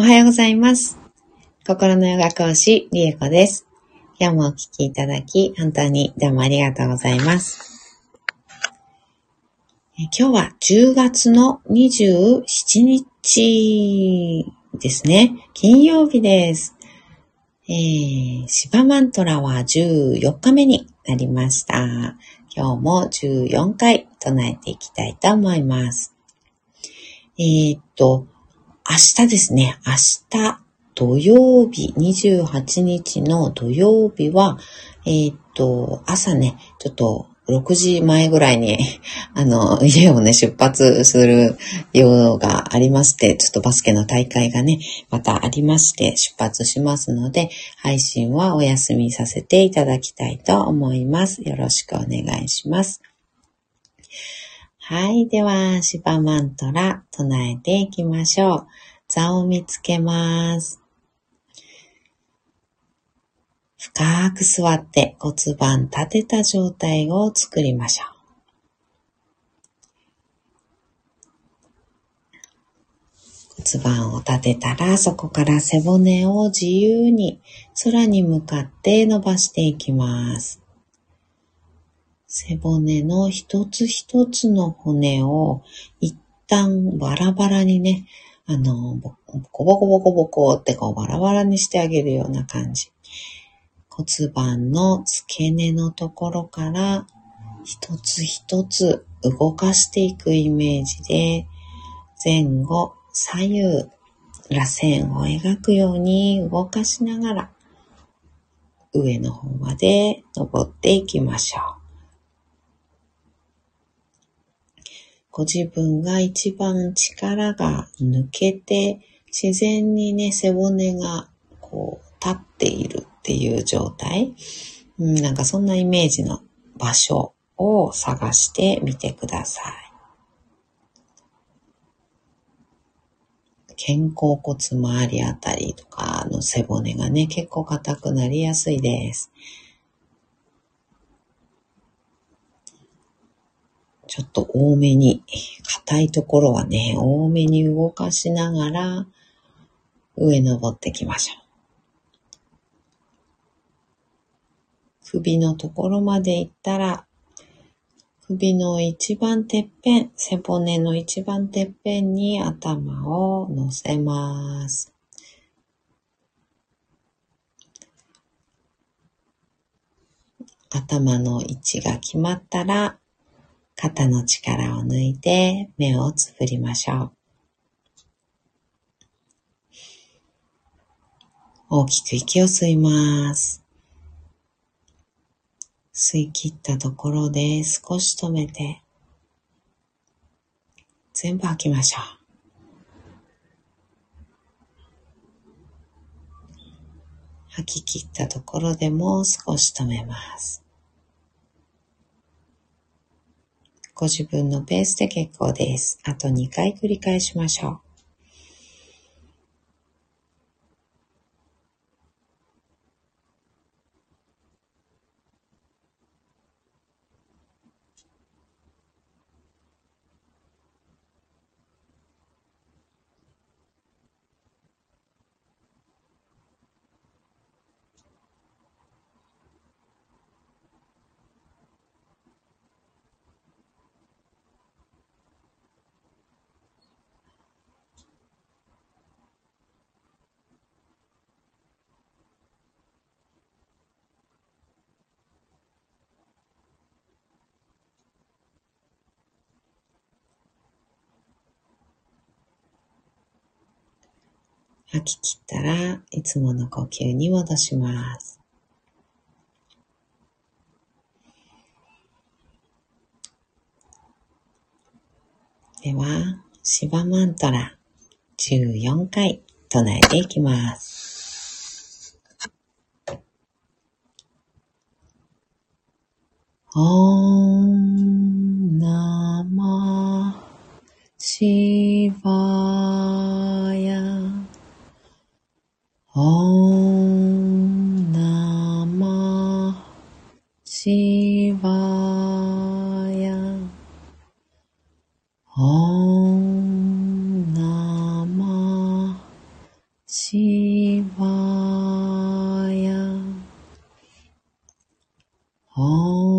おはようございます。心のヨガ講師、リエコです。今日もお聞きいただき、本当にどうもありがとうございます。え今日は10月の27日ですね。金曜日です。えー、シバマントラは14日目になりました。今日も14回唱えていきたいと思います。えー、っと、明日ですね、明日土曜日、28日の土曜日は、えー、っと、朝ね、ちょっと6時前ぐらいに、あの、家をね、出発する用がありまして、ちょっとバスケの大会がね、またありまして、出発しますので、配信はお休みさせていただきたいと思います。よろしくお願いします。はい。では、シバマントラ唱えていきましょう。座を見つけます。深く座って骨盤立てた状態を作りましょう。骨盤を立てたら、そこから背骨を自由に空に向かって伸ばしていきます。背骨の一つ一つの骨を一旦バラバラにね、あの、ボコボコボコボコってこうバラバラにしてあげるような感じ。骨盤の付け根のところから一つ一つ動かしていくイメージで前後左右螺旋を描くように動かしながら上の方まで登っていきましょう。ご自分が一番力が抜けて自然にね背骨がこう立っているっていう状態、うん、なんかそんなイメージの場所を探してみてください。肩甲骨周りあたりとかの背骨がね、結構硬くなりやすいです。ちょっと多めに、硬いところはね、多めに動かしながら上登ってきましょう。首のところまで行ったら、首の一番てっぺん、背骨の一番てっぺんに頭を乗せます。頭の位置が決まったら、肩の力を抜いて目をつぶりましょう。大きく息を吸います。吸い切ったところで少し止めて、全部吐きましょう。吐き切ったところでもう少し止めます。ご自分のペースで結構です。あと2回繰り返しましょう。吐き切ったらいつもの呼吸に戻します。では、シバマントラ14回唱えていきます。オンナマシバ哦。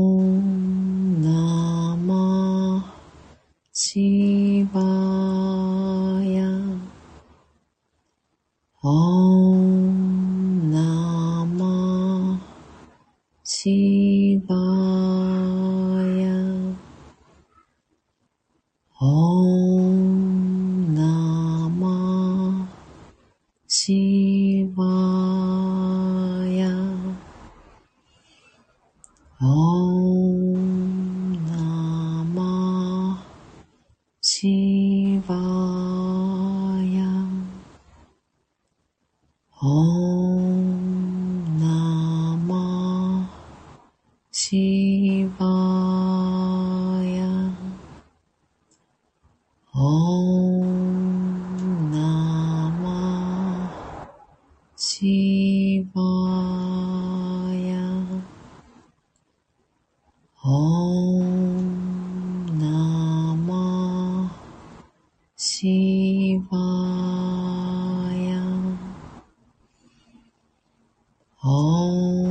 しばやおんなましばやおんなましばやおん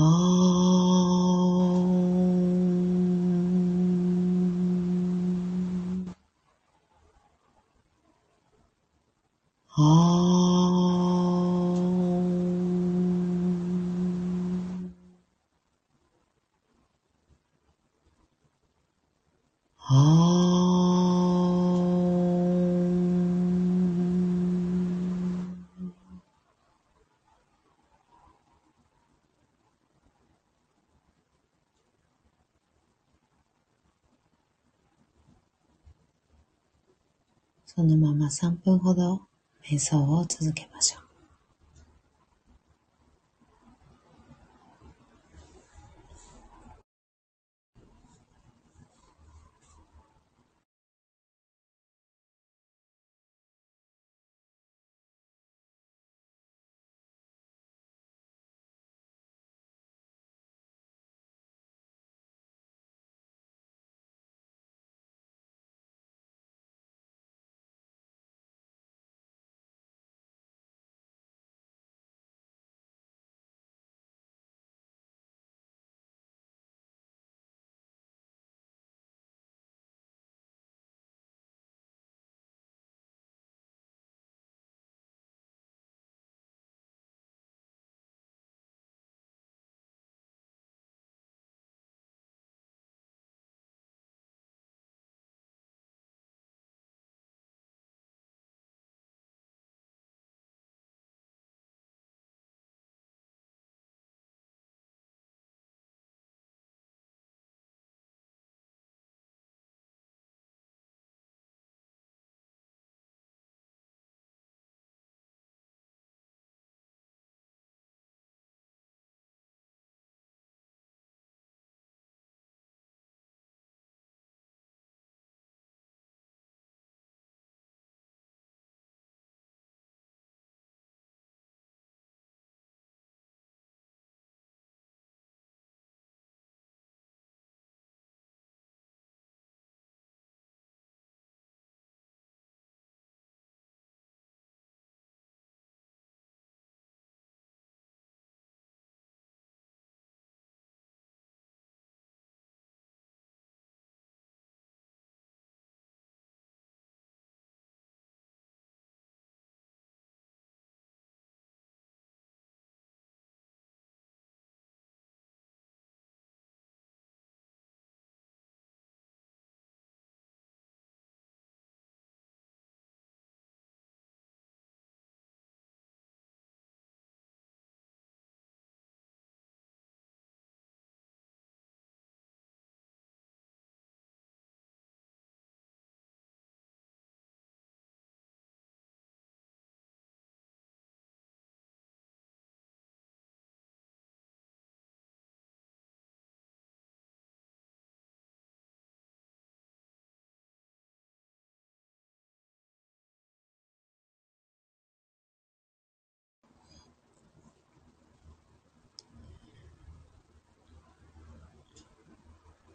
Oh. そのまま3分ほど瞑想を続けましょう。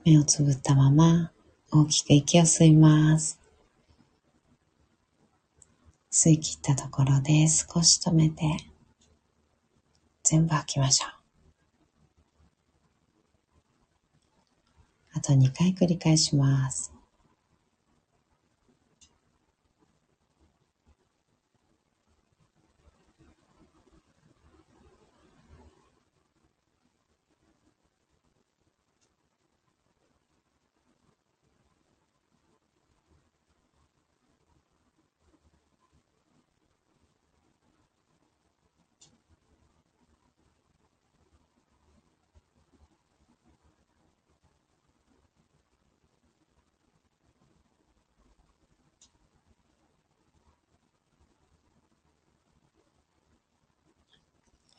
目をつぶったまま大きく息を吸います。吸い切ったところで少し止めて全部吐きましょう。あと2回繰り返します。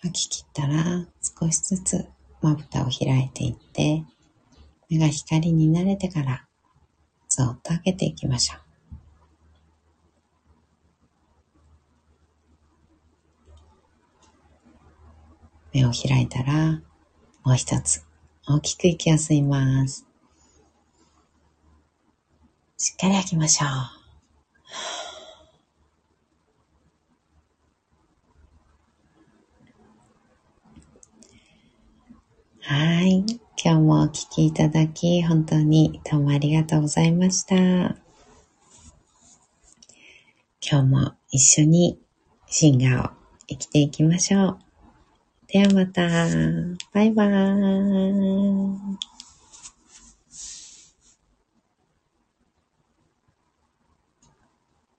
吐き切ったら少しずつまぶたを開いていって、目が光に慣れてからそっと開けていきましょう。目を開いたらもう一つ大きく息を吸います。しっかり吐きましょう。はい。今日もお聴きいただき、本当にどうもありがとうございました。今日も一緒にシンガーを生きていきましょう。ではまた。バイバーイ。